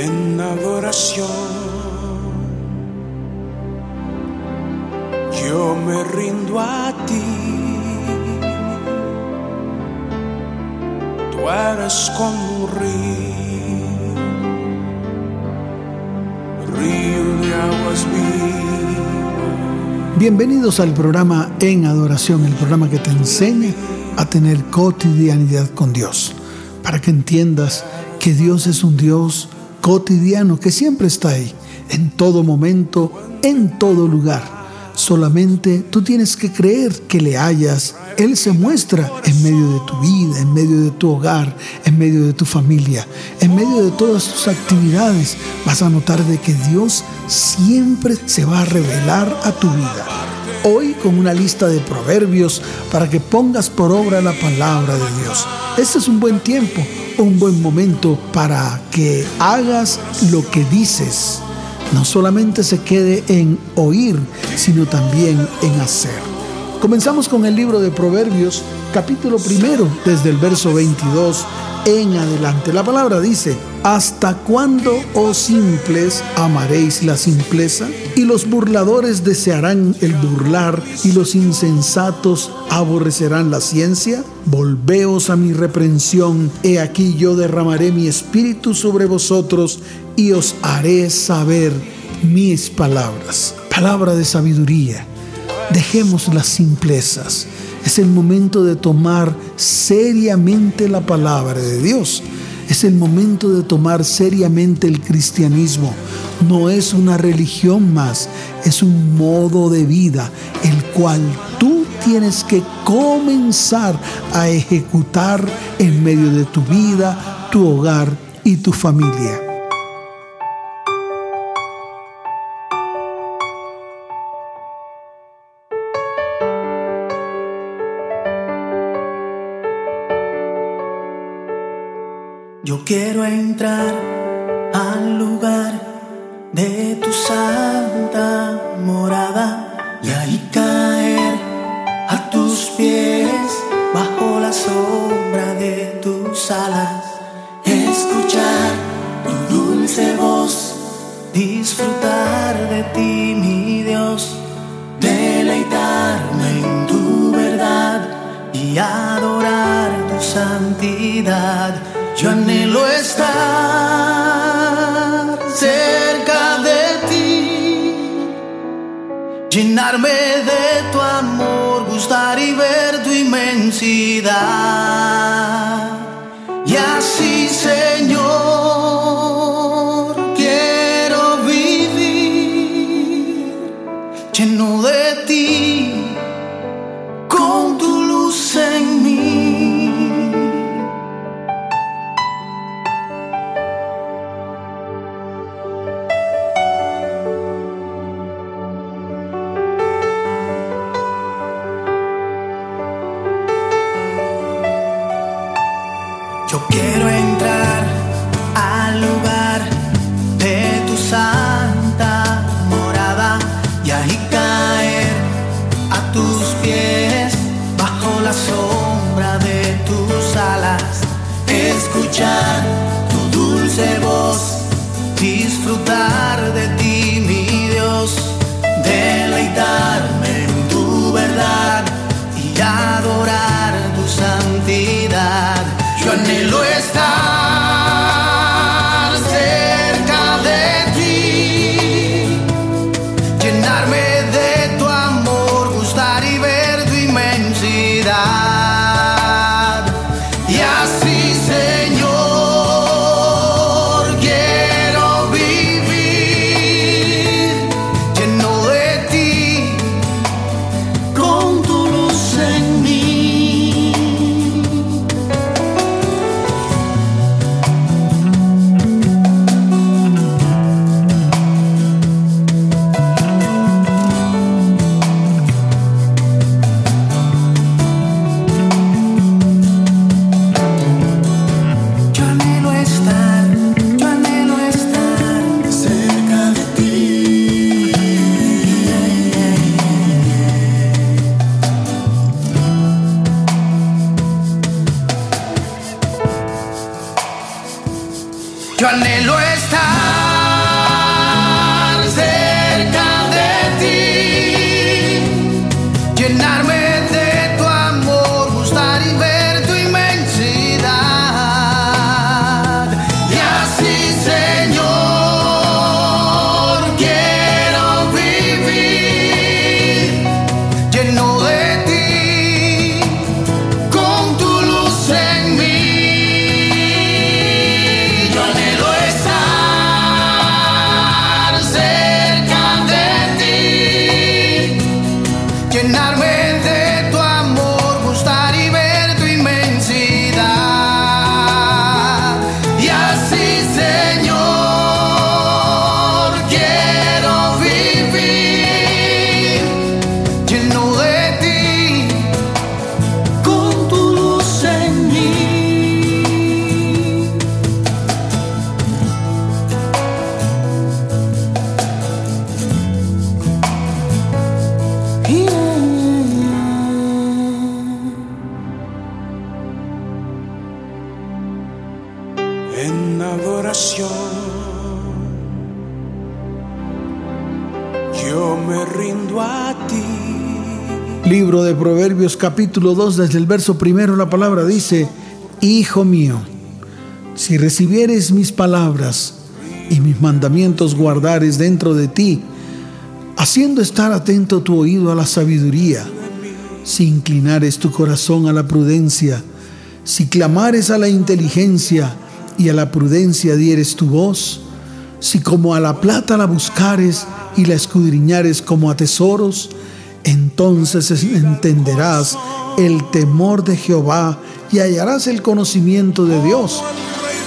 en adoración. Yo me rindo a ti. Tú eres como un río, río de aguas vivas. Bienvenidos al programa En Adoración, el programa que te enseña a tener cotidianidad con Dios, para que entiendas que Dios es un Dios cotidiano que siempre está ahí, en todo momento, en todo lugar. Solamente tú tienes que creer que le hayas. Él se muestra en medio de tu vida, en medio de tu hogar, en medio de tu familia, en medio de todas tus actividades. Vas a notar de que Dios siempre se va a revelar a tu vida. Hoy con una lista de proverbios para que pongas por obra la palabra de Dios. Este es un buen tiempo un buen momento para que hagas lo que dices. No solamente se quede en oír, sino también en hacer. Comenzamos con el libro de Proverbios, capítulo primero, desde el verso 22 en adelante. La palabra dice, ¿hasta cuándo, oh simples, amaréis la simpleza? Y los burladores desearán el burlar, y los insensatos aborrecerán la ciencia. Volveos a mi reprensión, he aquí yo derramaré mi espíritu sobre vosotros, y os haré saber mis palabras. Palabra de sabiduría. Dejemos las simplezas es el momento de tomar seriamente la palabra de Dios. Es el momento de tomar seriamente el cristianismo. No es una religión más, es un modo de vida, el cual tú tienes que comenzar a ejecutar en medio de tu vida, tu hogar y tu familia. Escuchar tu dulce voz, disfrutar de ti, capítulo 2 desde el verso primero la palabra dice, Hijo mío, si recibieres mis palabras y mis mandamientos guardares dentro de ti, haciendo estar atento tu oído a la sabiduría, si inclinares tu corazón a la prudencia, si clamares a la inteligencia y a la prudencia dieres tu voz, si como a la plata la buscares y la escudriñares como a tesoros, entonces entenderás el temor de Jehová y hallarás el conocimiento de Dios,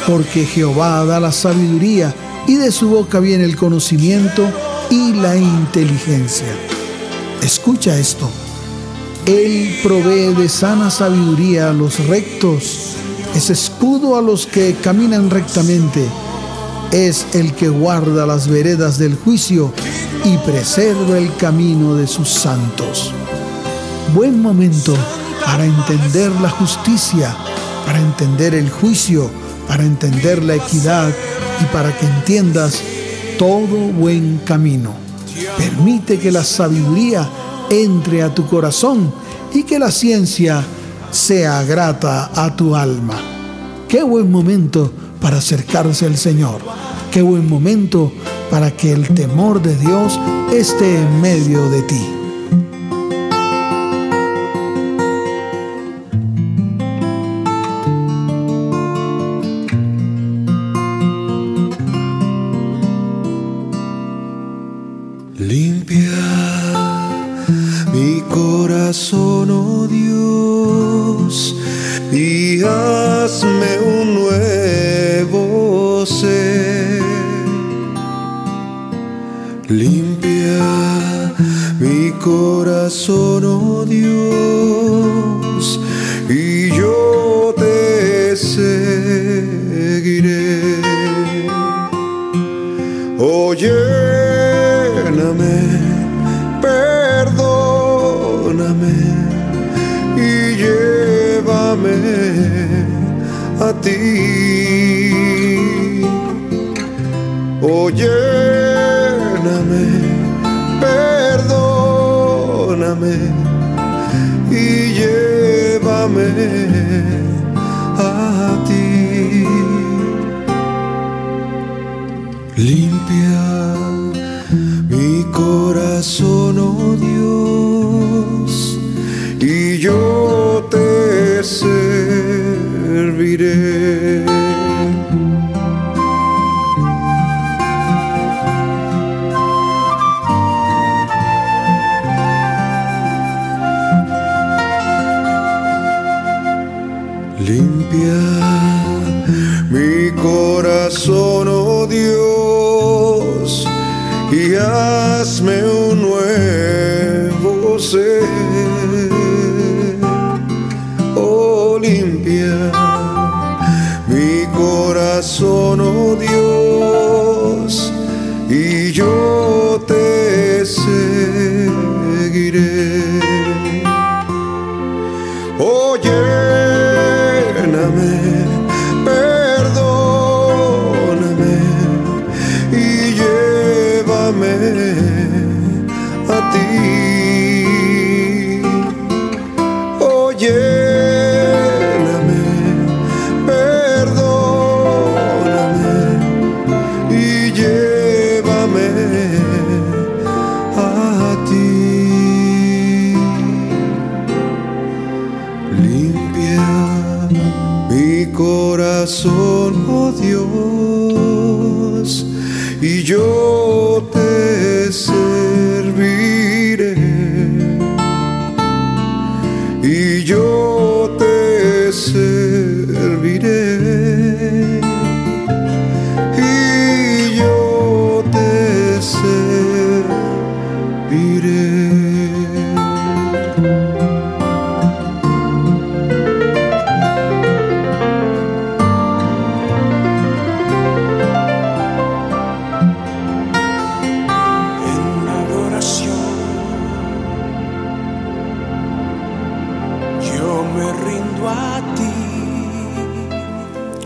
porque Jehová da la sabiduría y de su boca viene el conocimiento y la inteligencia. Escucha esto. Él provee de sana sabiduría a los rectos, es escudo a los que caminan rectamente, es el que guarda las veredas del juicio y preserva el camino de sus santos. Buen momento para entender la justicia, para entender el juicio, para entender la equidad y para que entiendas todo buen camino. Permite que la sabiduría entre a tu corazón y que la ciencia sea grata a tu alma. Qué buen momento para acercarse al Señor. Qué buen momento para que el temor de Dios esté en medio de ti.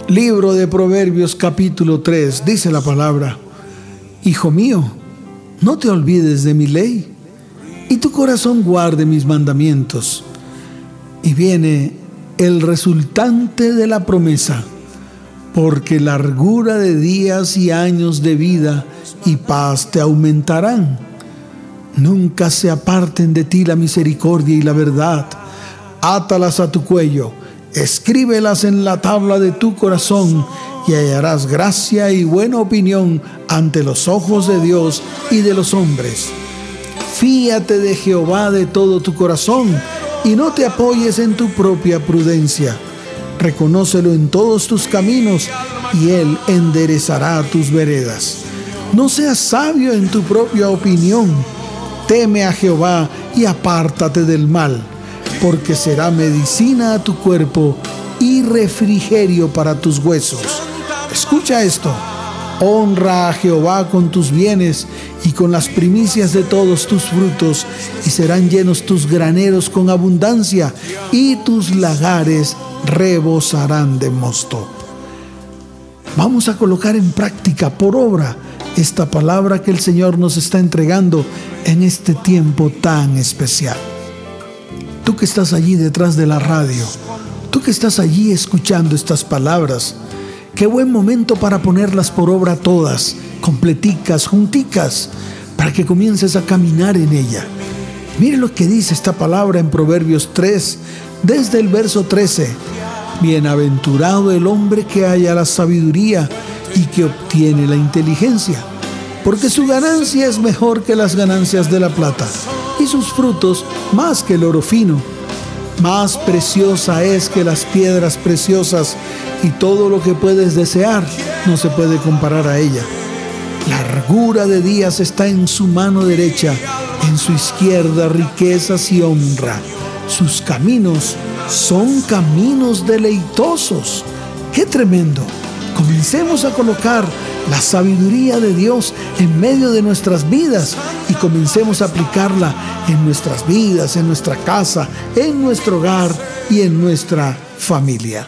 Libro de Proverbios capítulo 3 dice la palabra, Hijo mío, no te olvides de mi ley, y tu corazón guarde mis mandamientos. Y viene el resultante de la promesa, porque largura de días y años de vida y paz te aumentarán. Nunca se aparten de ti la misericordia y la verdad. Átalas a tu cuello, escríbelas en la tabla de tu corazón y hallarás gracia y buena opinión ante los ojos de Dios y de los hombres. Fíate de Jehová de todo tu corazón y no te apoyes en tu propia prudencia. Reconócelo en todos tus caminos y Él enderezará tus veredas. No seas sabio en tu propia opinión. Teme a Jehová y apártate del mal, porque será medicina a tu cuerpo y refrigerio para tus huesos. Escucha esto. Honra a Jehová con tus bienes y con las primicias de todos tus frutos, y serán llenos tus graneros con abundancia, y tus lagares rebosarán de mosto. Vamos a colocar en práctica por obra esta palabra que el Señor nos está entregando en este tiempo tan especial. Tú que estás allí detrás de la radio, tú que estás allí escuchando estas palabras, qué buen momento para ponerlas por obra todas, completicas, junticas, para que comiences a caminar en ella. Mire lo que dice esta palabra en Proverbios 3, desde el verso 13. Bienaventurado el hombre que haya la sabiduría y que obtiene la inteligencia, porque su ganancia es mejor que las ganancias de la plata, y sus frutos más que el oro fino. Más preciosa es que las piedras preciosas, y todo lo que puedes desear no se puede comparar a ella. Largura de días está en su mano derecha, en su izquierda riquezas y honra. Sus caminos son caminos deleitosos. ¡Qué tremendo! Comencemos a colocar la sabiduría de Dios en medio de nuestras vidas y comencemos a aplicarla en nuestras vidas, en nuestra casa, en nuestro hogar y en nuestra familia.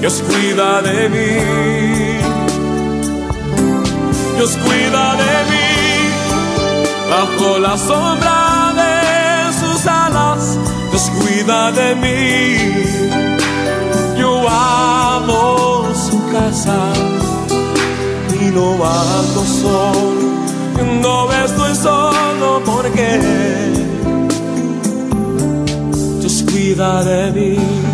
Dios cuida de mí. Dios cuida de mí bajo la sombra de sus alas. Dios cuida de mí. Yo amo su casa y no ando solo. No estoy solo porque cuida de mí.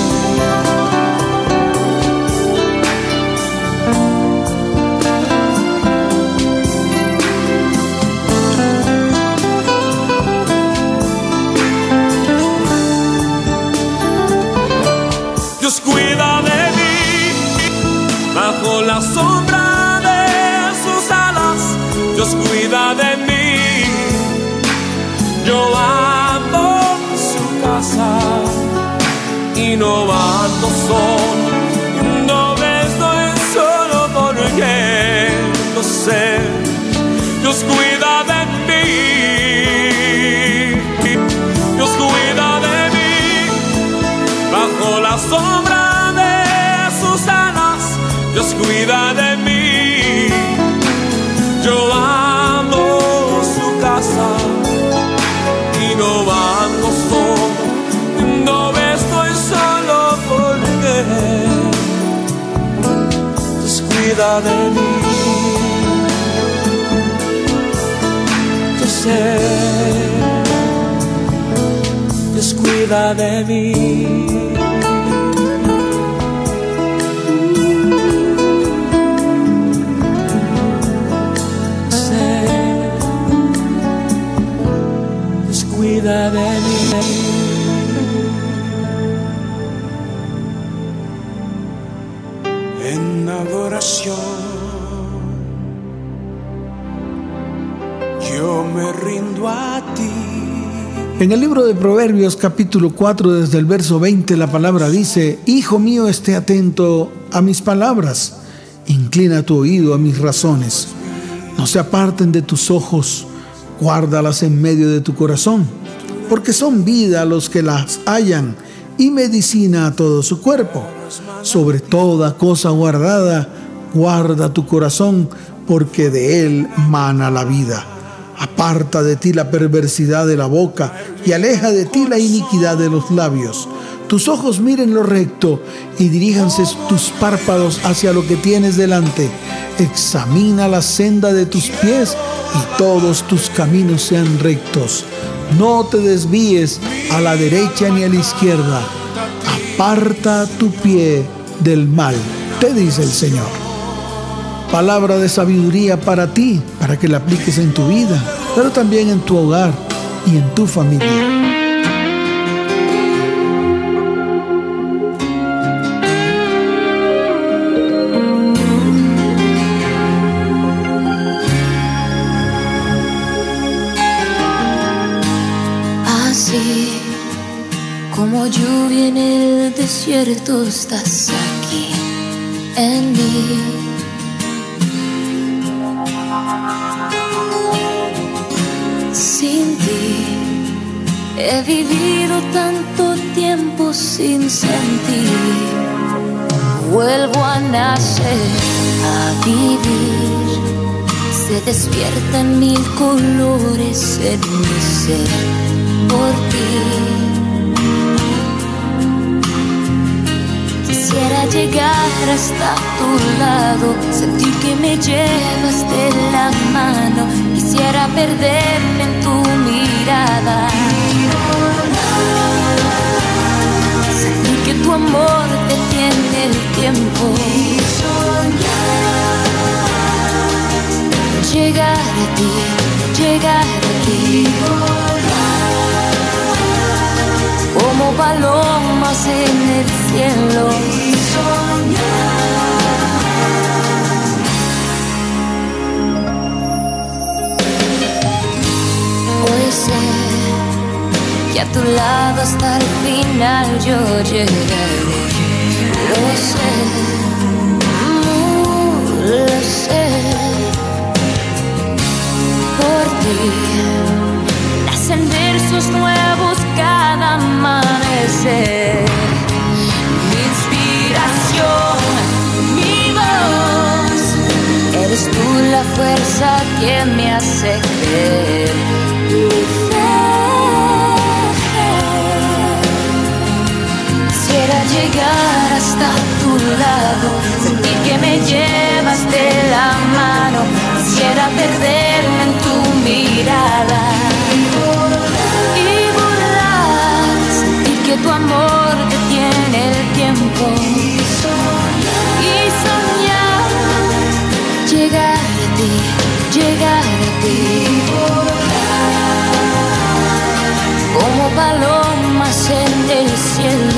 Y no ando solo. No estoy solo porque no sé. Dios cuida de mí. Dios cuida de mí bajo la sombra de sus alas, Dios cuida de cuida de mí. Yo sé. Dios cuida de mí. Yo me rindo a ti. En el libro de Proverbios capítulo 4 desde el verso 20 la palabra dice, Hijo mío, esté atento a mis palabras, inclina tu oído a mis razones, no se aparten de tus ojos, guárdalas en medio de tu corazón, porque son vida a los que las hallan y medicina a todo su cuerpo. Sobre toda cosa guardada, guarda tu corazón, porque de él mana la vida. Aparta de ti la perversidad de la boca y aleja de ti la iniquidad de los labios. Tus ojos miren lo recto y diríjanse tus párpados hacia lo que tienes delante. Examina la senda de tus pies y todos tus caminos sean rectos. No te desvíes a la derecha ni a la izquierda. Aparta tu pie del mal, te dice el Señor palabra de sabiduría para ti, para que la apliques en tu vida, pero también en tu hogar y en tu familia. Así como lluvia en el desierto estás despiertan mil colores en mi ser por ti. Quisiera llegar hasta tu lado, sentir que me llevas de la mano. Quisiera perderme en tu mirada. Sentir que tu amor detiene el tiempo. Llegar a ti, llegar a ti. Como palomas en el cielo. Hoy sé que a tu lado hasta el final yo llegaré. Lo sé, mm, lo sé. Ti nacen versos nuevos cada amanecer. Mi inspiración, mi voz, eres tú la fuerza que me hace creer. Mi fe. Quisiera llegar hasta tu lado, sentir que me llevas de la mano. Quisiera perderme en tu mirada y volar, sentir que tu amor detiene el tiempo y soñar, llegar a ti, llegar a ti. Como palomas en el cielo.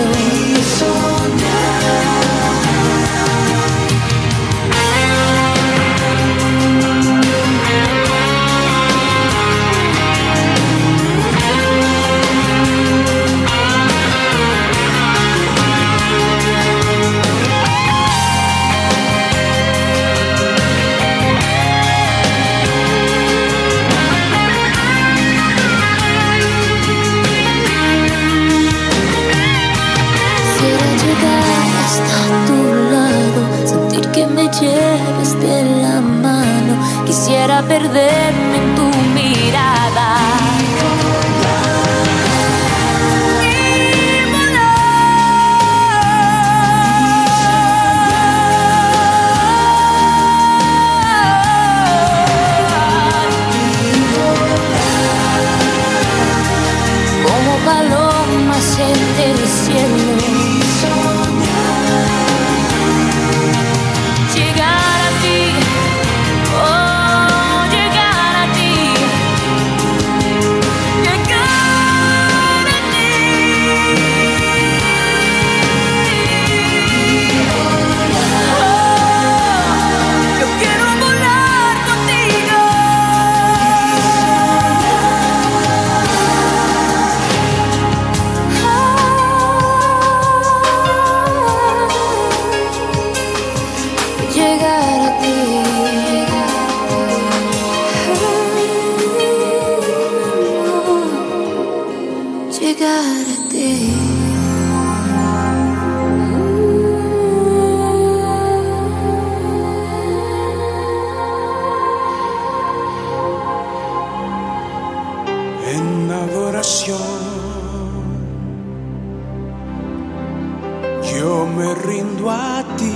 Yo me rindo a ti.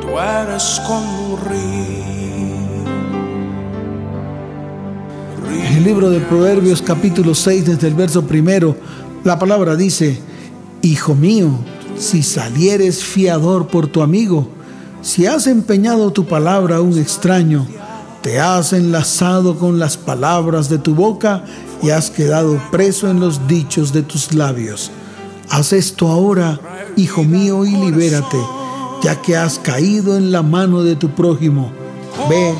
Tú eres como un río. En el libro de Proverbios capítulo 6 desde el verso primero, la palabra dice, Hijo mío, si salieres fiador por tu amigo, si has empeñado tu palabra a un extraño, te has enlazado con las palabras de tu boca y has quedado preso en los dichos de tus labios. Haz esto ahora, hijo mío, y libérate, ya que has caído en la mano de tu prójimo. Ve,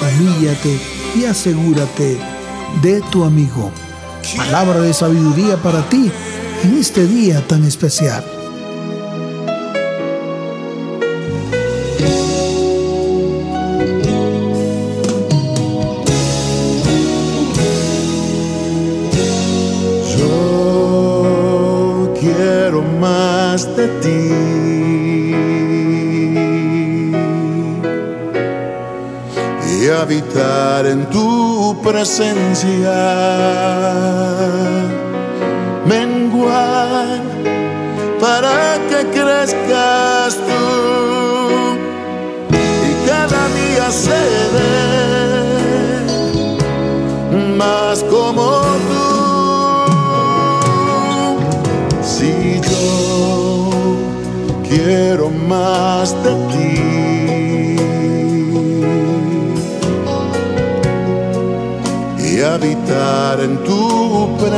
humíllate y asegúrate de tu amigo. Palabra de sabiduría para ti en este día tan especial. Tu presencia. Menguar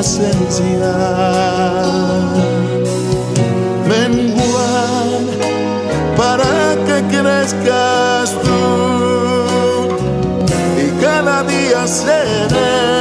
presencia. Menguar para que crezcas tú y cada día seré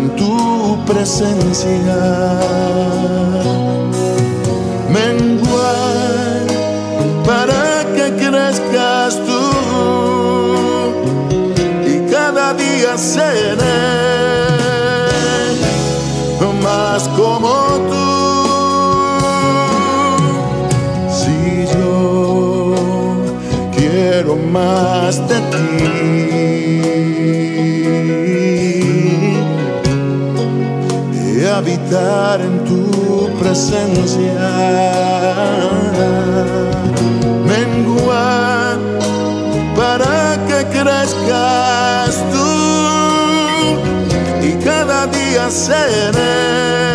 en tu presencia. Menguar para que crezcas tú y cada día seré más como tú. Si yo quiero más de en tu presencia. Menguar para que crezcas tú y cada día seré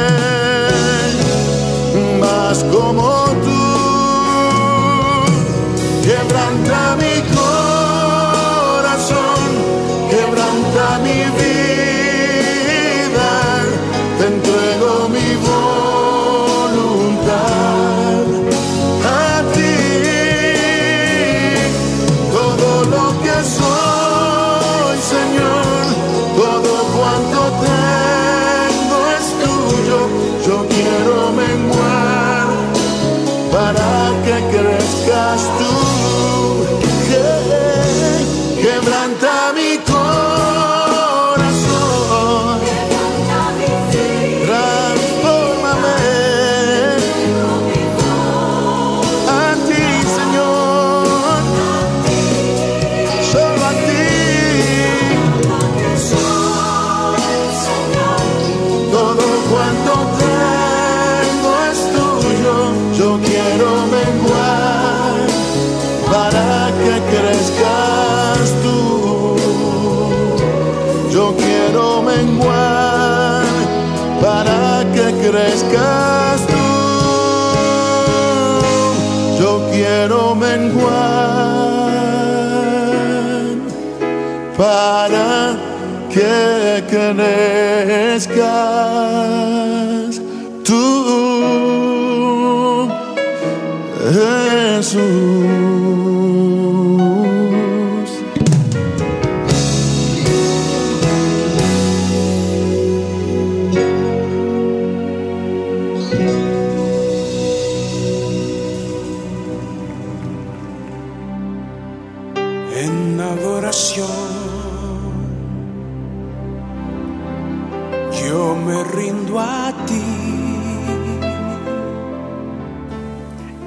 crezcas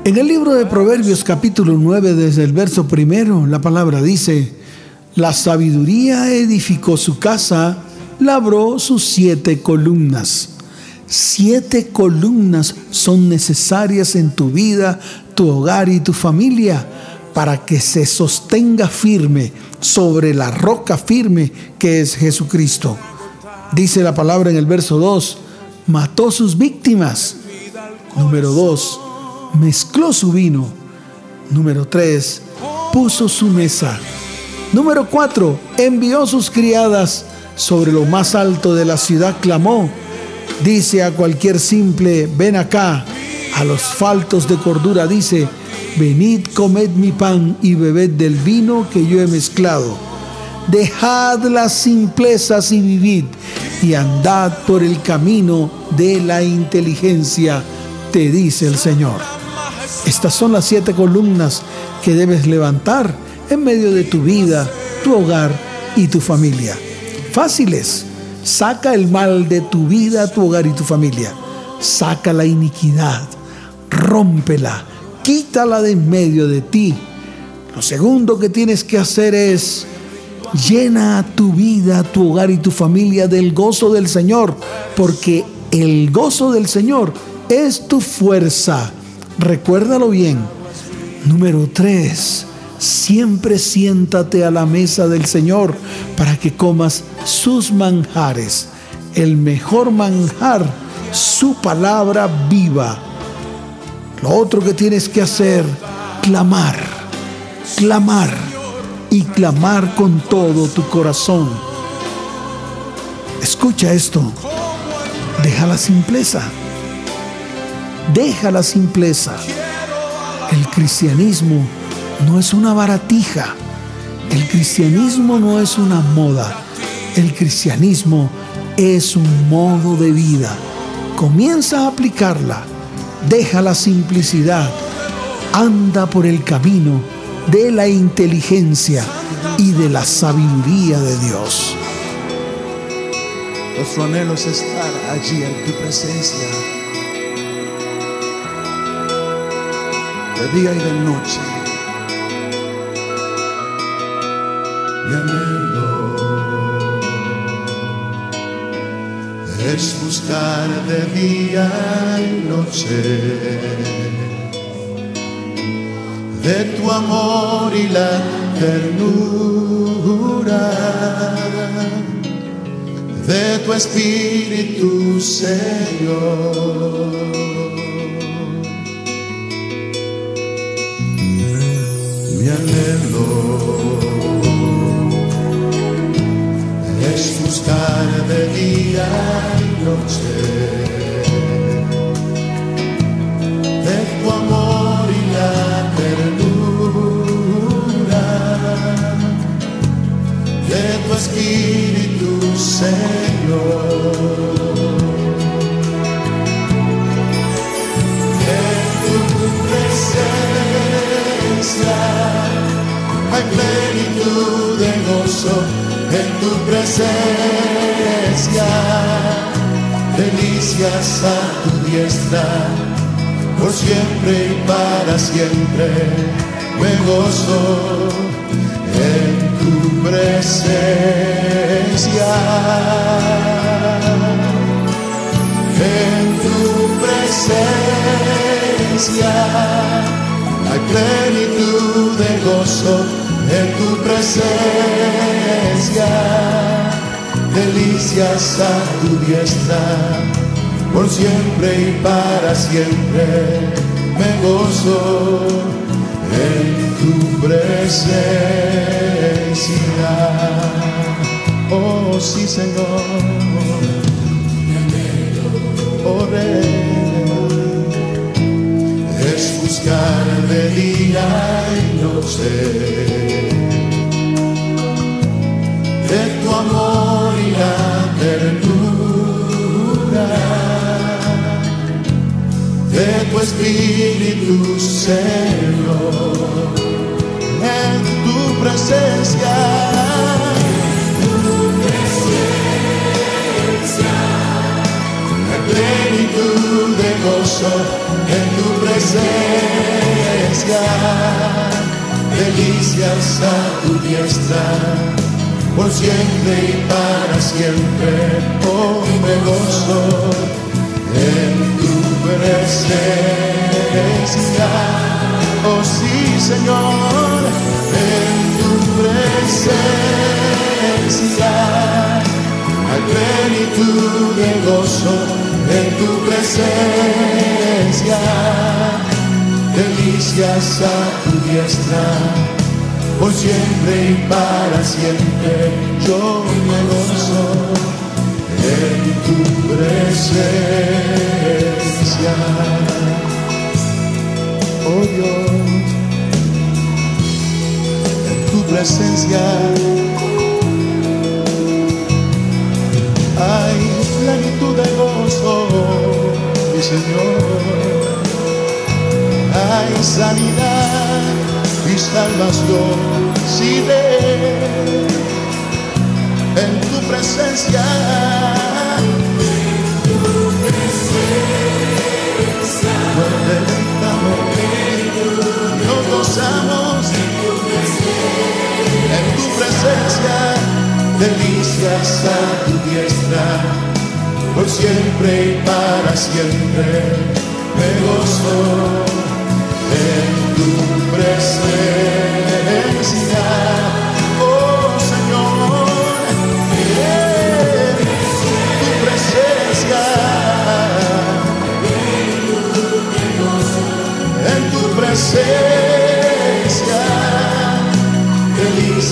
En el libro de Proverbios capítulo 9, desde el verso primero, la palabra dice, la sabiduría edificó su casa, labró sus siete columnas. Siete columnas son necesarias en tu vida, tu hogar y tu familia para que se sostenga firme sobre la roca firme que es Jesucristo. Dice la palabra en el verso 2, mató sus víctimas Número 2, mezcló su vino. Número 3, puso su mesa. Número 4, envió sus criadas. Sobre lo más alto de la ciudad clamó. Dice a cualquier simple, ven acá. A los faltos de cordura dice, venid, comed mi pan y bebed del vino que yo he mezclado. Dejad las simplezas y vivid, y andad por el camino de la inteligencia, te dice el Señor. Estas son las siete columnas que debes levantar en medio de tu vida, tu hogar y tu familia. Fáciles. Saca el mal de tu vida, tu hogar y tu familia. Saca la iniquidad. Rómpela. Quítala de en medio de ti. Lo segundo que tienes que hacer es llena tu vida, tu hogar y tu familia del gozo del Señor, porque el gozo del Señor es tu fuerza. Recuérdalo bien. Número 3. Siempre siéntate a la mesa del Señor para que comas sus manjares. El mejor manjar, su palabra viva. Lo otro que tienes que hacer, clamar, clamar y clamar con todo tu corazón. Escucha esto. Deja la simpleza. Deja la simpleza. El cristianismo no es una baratija. El cristianismo no es una moda. El cristianismo es un modo de vida. Comienza a aplicarla. Deja la simplicidad. Anda por el camino de la inteligencia y de la sabiduría de Dios. Nuestro anhelo es estar allí en tu presencia. De día y de noche. Mi anhelo es buscar de día y noche de tu amor y la ternura de tu espíritu, Señor. Mi anhelo es buscar de día y noche Señor. En tu presencia hay plenitud de gozo, en tu presencia delicias a tu diestra por siempre y para siempre me gozo en presencia. En tu presencia hay plenitud de gozo, en tu presencia delicias a tu diestra por siempre y para siempre me gozo en tu presencia. Oh sí, Señor. Oh Rey. Es buscar de día y noche de tu amor y la ternura de tu espíritu, Señor, en tu presencia. La plenitud de gozo en tu presencia, delicias a tu diestra, por siempre y para siempre, oh me gozo en tu presencia. Oh sí, Señor, en tu presencia hay plenitud de gozo, en tu presencia delicias a tu diestra, por siempre y para siempre yo me gozo en tu presencia. Oh Dios, presencia. Hay plenitud de gozo, mi Señor. Hay sanidad y salvación. Si ve en tu presencia. Nos deleitamos, nos gozamos. en tu presencia, delicias a tu diestra, por siempre y para siempre. Me gozo en tu presencia, oh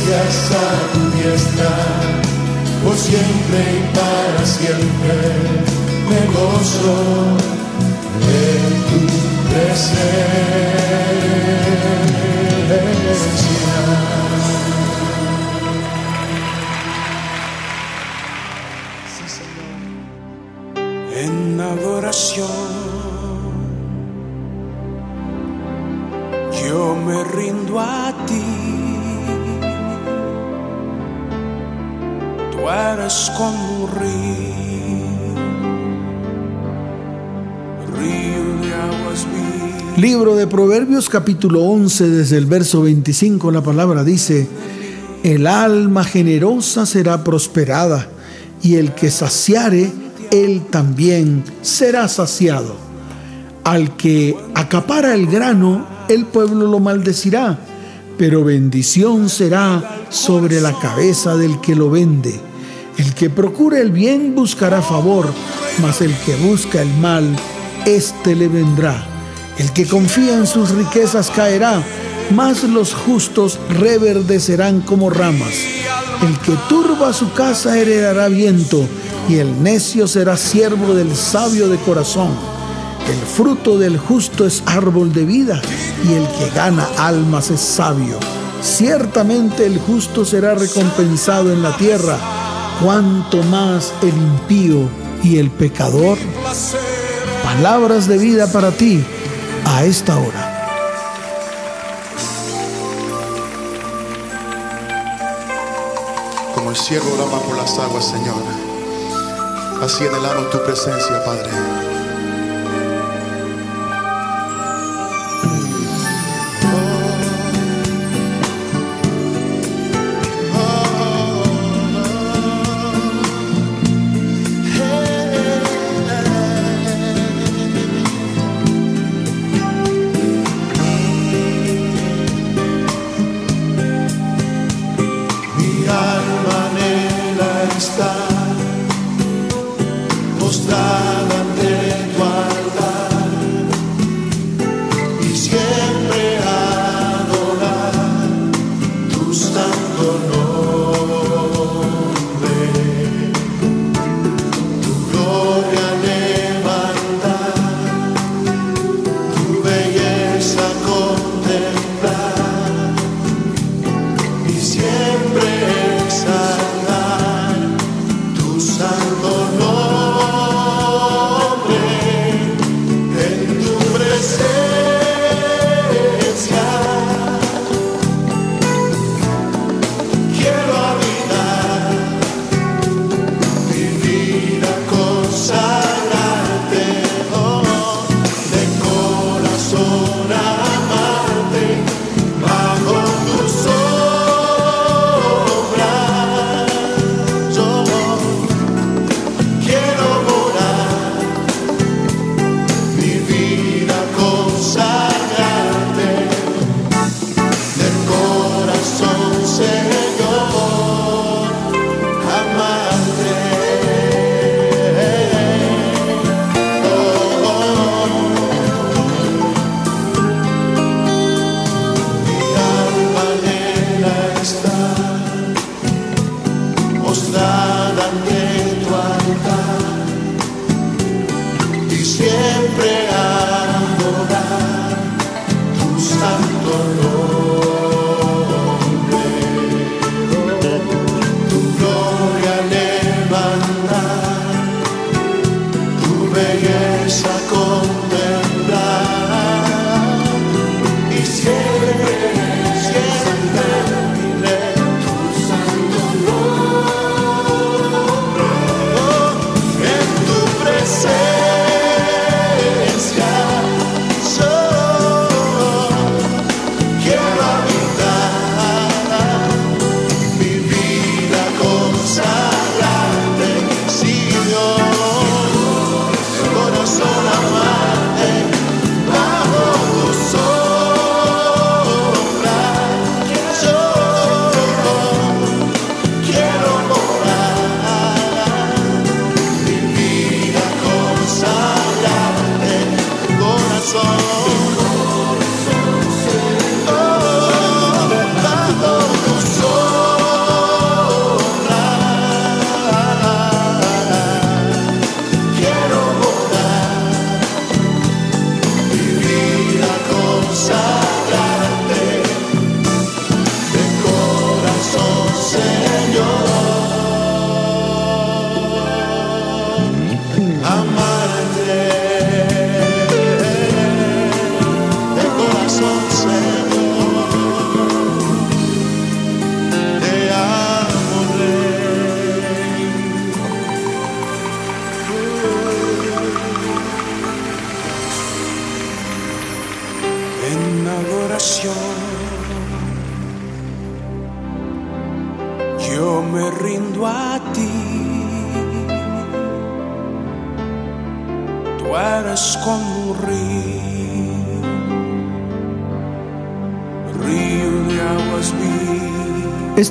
Presencia, presencia, delicias a tu diestra, por siempre y para siempre me gozo en tu En un río, río de aguas. Libro de Proverbios capítulo 11 desde el verso 25 la palabra dice, el alma generosa será prosperada y el que saciare, él también será saciado. Al que acapara el grano, el pueblo lo maldecirá, pero bendición será sobre la cabeza del que lo vende. El que procura el bien buscará favor, mas el que busca el mal, éste le vendrá. El que confía en sus riquezas caerá, mas los justos reverdecerán como ramas. El que turba su casa heredará viento, y el necio será siervo del sabio de corazón. El fruto del justo es árbol de vida, y el que gana almas es sabio. Ciertamente el justo será recompensado en la tierra, cuanto más el impío y el pecador. Palabras de vida para ti a esta hora. Como el cielo brama por las aguas, Señor. Así anhelamos tu presencia, Padre. gustándonos.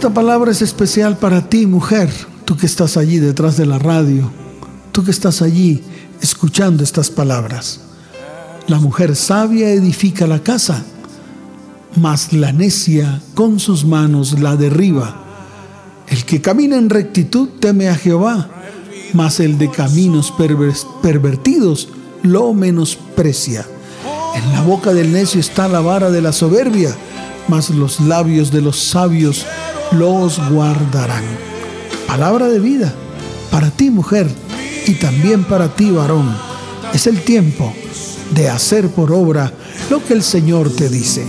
Esta palabra es especial para ti, mujer, tú que estás allí detrás de la radio, tú que estás allí escuchando estas palabras. La mujer sabia edifica la casa, mas la necia con sus manos la derriba. El que camina en rectitud teme a Jehová, mas el de caminos pervertidos lo menosprecia. En la boca del necio está la vara de la soberbia, mas los labios de los sabios los guardarán. Palabra de vida para ti mujer y también para ti varón. Es el tiempo de hacer por obra lo que el Señor te dice.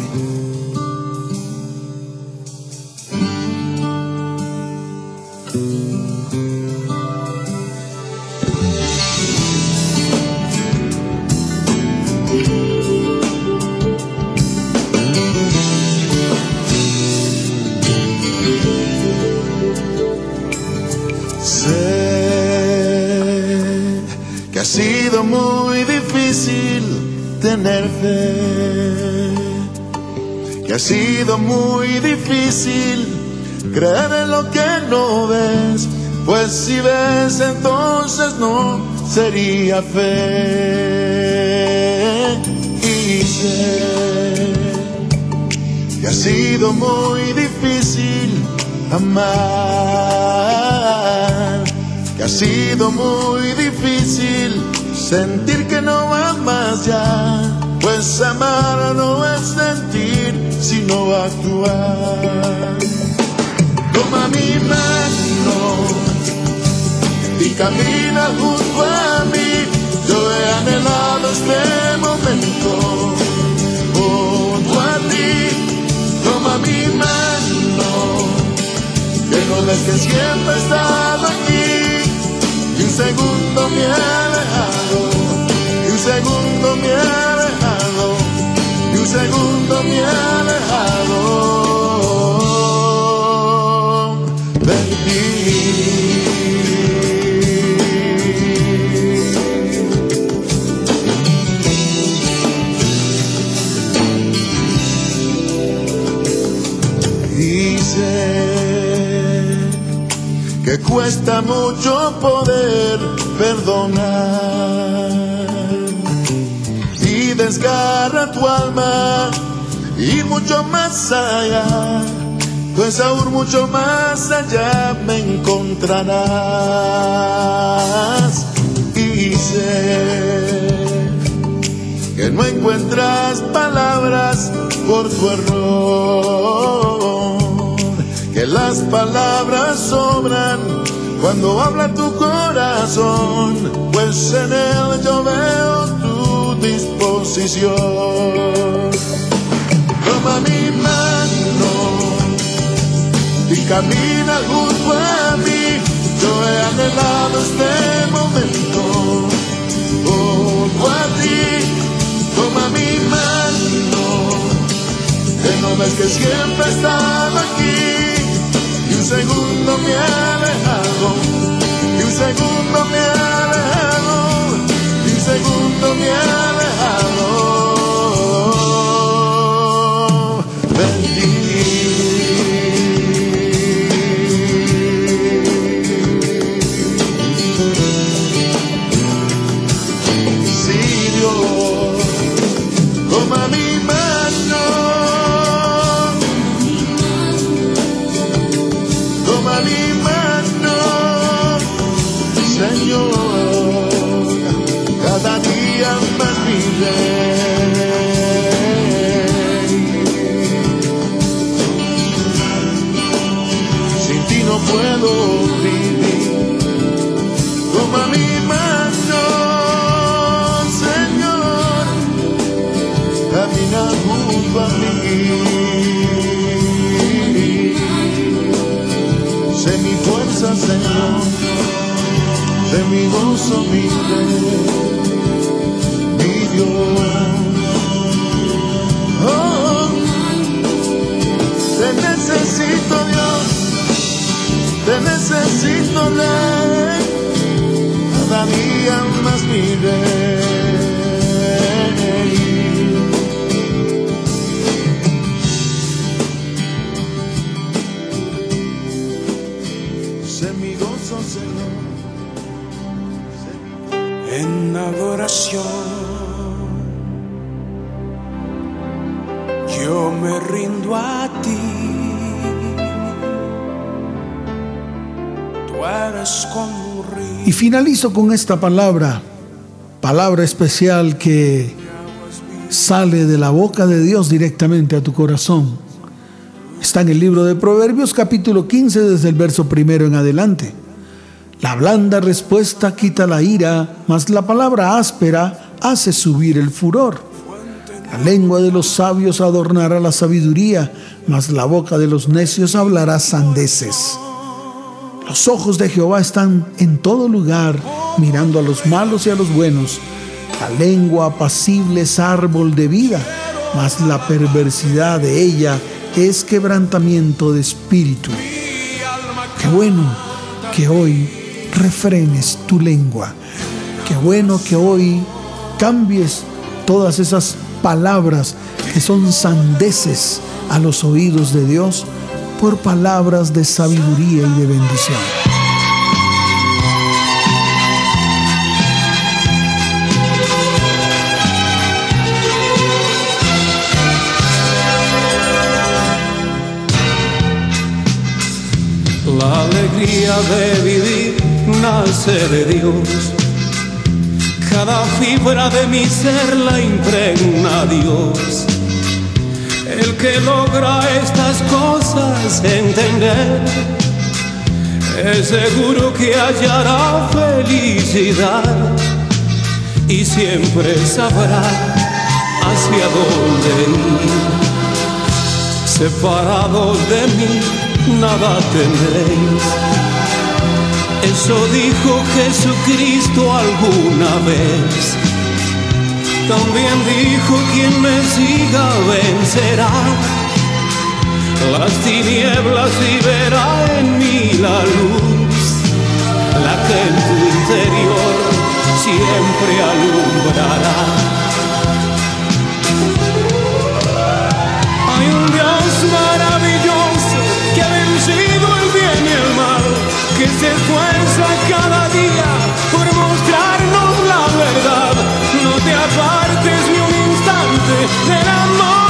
Ha sido muy difícil creer en lo que no ves, pues si ves entonces no sería fe. Y sé que ha sido muy difícil amar, que ha sido muy difícil sentir que no va más ya, pues amar no es sentir sino actuar. Toma mi mano y camina junto a mí. Yo he anhelado este momento junto a ti. Toma mi mano, que no ves que siempre he estado aquí. Y un segundo me ha dejado, cuesta mucho poder perdonar desgarra tu alma y mucho más allá, pues aún mucho más allá me encontrarás. Y sé que no encuentras palabras por tu error, las palabras sobran cuando habla tu corazón, pues en él yo veo tu disposición. Toma mi mano y camina junto a mí, yo he anhelado este momento junto a ti. Toma mi mano, que no ves que siempre he estado aquí segundo me ha alejado, y un segundo me ha alejado, y un segundo me ha alejado. Mi gozo, mi rey, mi Dios. Oh, te necesito, Dios, te necesito, Rey cada día más mi rey. Y finalizo con esta palabra, palabra especial que sale de la boca de Dios directamente a tu corazón. Está en el libro de Proverbios capítulo 15 desde el verso primero en adelante. La blanda respuesta quita la ira, mas la palabra áspera hace subir el furor. La lengua de los sabios adornará la sabiduría, mas la boca de los necios hablará sandeces. Los ojos de Jehová están en todo lugar, mirando a los malos y a los buenos. La lengua apacible es árbol de vida, mas la perversidad de ella es quebrantamiento de espíritu. Qué bueno que hoy refrenes tu lengua. Qué bueno que hoy cambies todas esas palabras que son sandeces a los oídos de Dios por palabras de sabiduría y de bendición. La alegría de vivir nace de Dios. Cada fibra de mi ser la impregna Dios. El que logra estas cosas entender, es seguro que hallará felicidad y siempre sabrá hacia dónde ir separados de mí nada tendréis. Eso dijo Jesucristo alguna vez. También dijo quien me siga vencerá las tinieblas y verá en mí la luz, la que en tu interior siempre alumbrará. Hay un Dios maravilloso que ha vencido el bien y el mal, que se esfuerza cada día instante del amor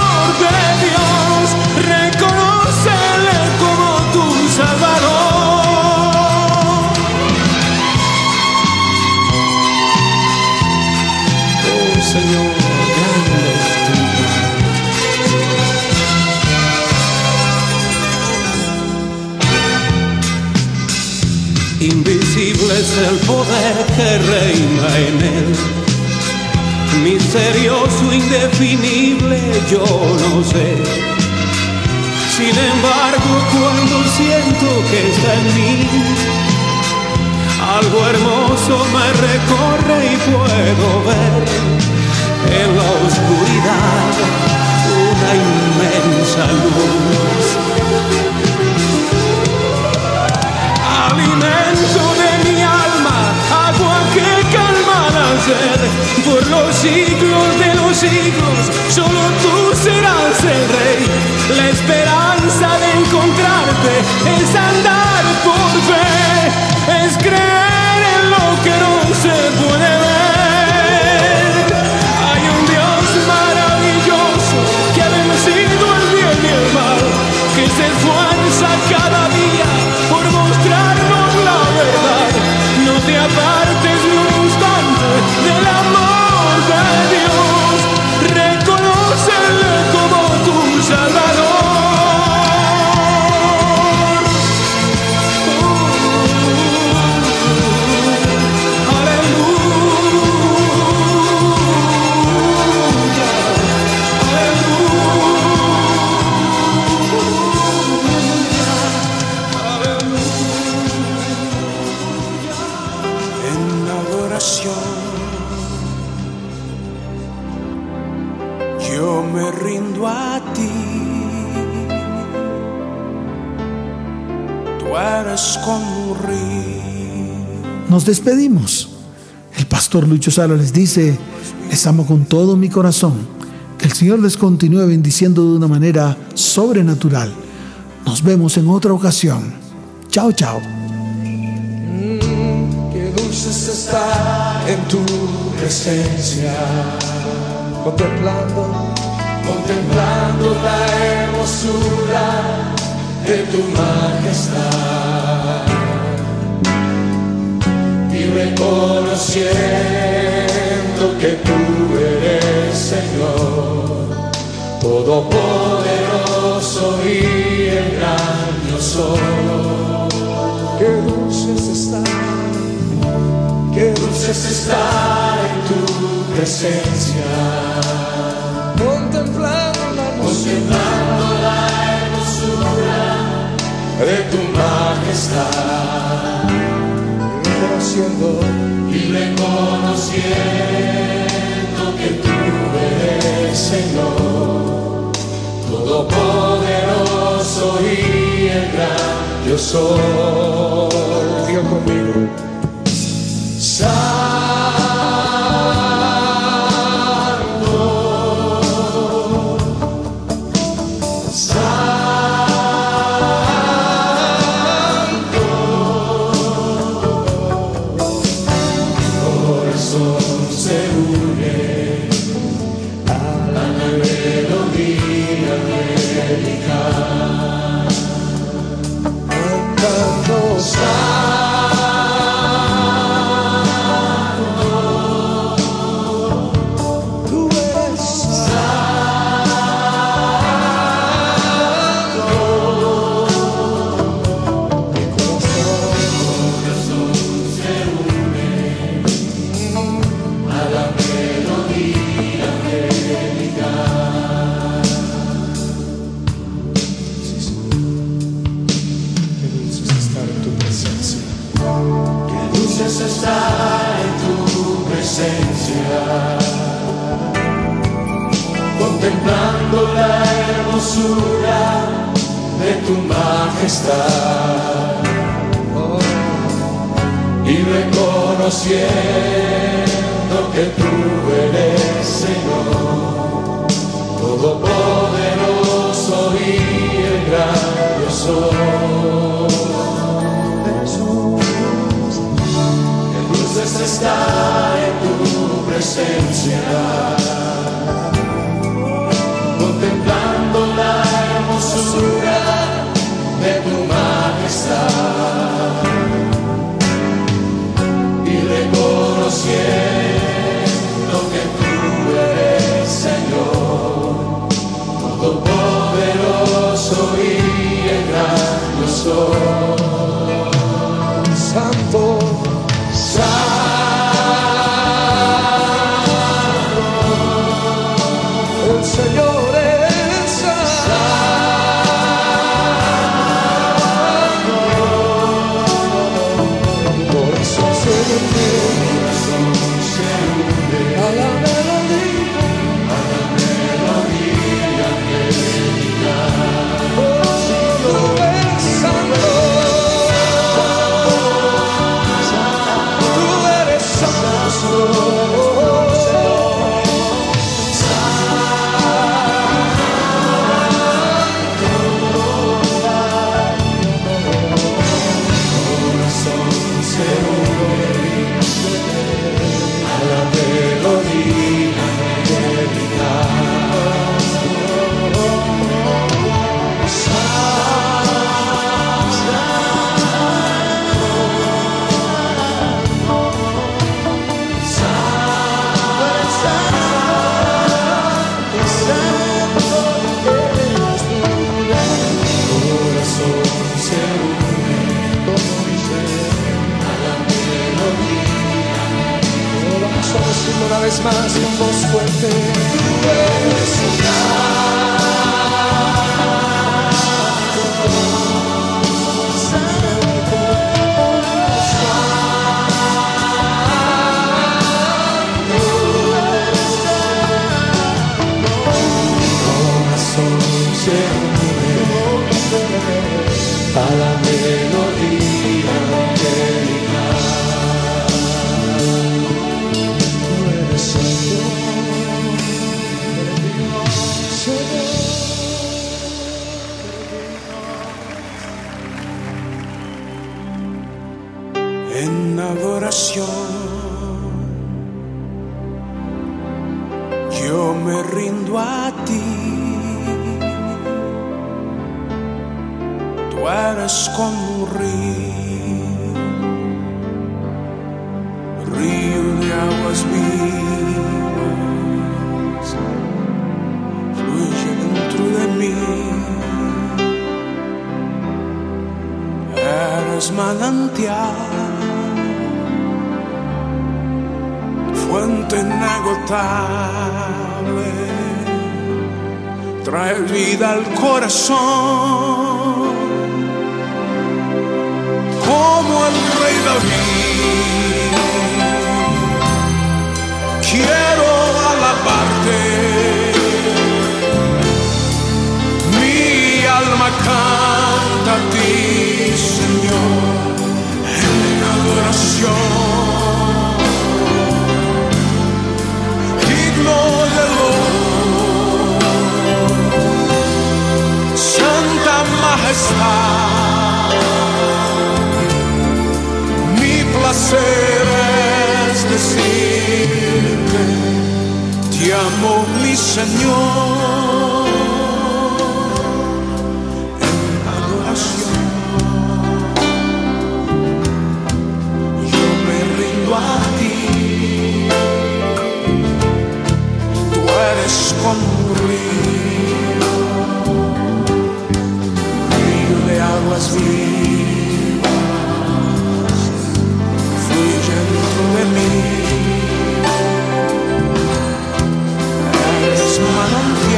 Misterioso, indefinible, yo no sé. Sin embargo, cuando siento que está en mí, algo hermoso me recorre y puedo ver en la oscuridad una inmensa luz. Por los siglos de los siglos, solo tú serás el rey. La esperanza de encontrarte es andar por fe, es creer en lo que no se puede ver. Hay un Dios maravilloso que ha vencido el bien y el mal, que se esfuerza cada día Yo me rindo a ti. Tú eres como un río. Nos despedimos. El pastor Lucho Sala les dice, les amo con todo mi corazón. Que el Señor les continúe bendiciendo de una manera sobrenatural. Nos vemos en otra ocasión. Chao, chao. Qué dulce es estar en tu presencia, contemplando, contemplando la hermosura de tu majestad y reconociendo que tú eres Señor, todopoderoso y el gran yo soy. Qué dulce es estar, qué dulce es estar en tu presencia, contemplando la hermosura de tu majestad, y reconociendo y reconociendo que tú eres Señor, todopoderoso y el gran yo soy. Diga conmigo. Eres como un río, río de aguas vivas, fluye dentro de mí. Eres manantial, fuente inagotable, trae vida al corazón, como el rey David. Quiero alabarte, mi alma canta a ti, Señor, en adoración. Honor, Santa Majestad, placer es decirte, te amo, mi Señor, en adoración. Yo me rindo a ti. Tú eres como un río, río de aguas vivas. mí. Eres manantial.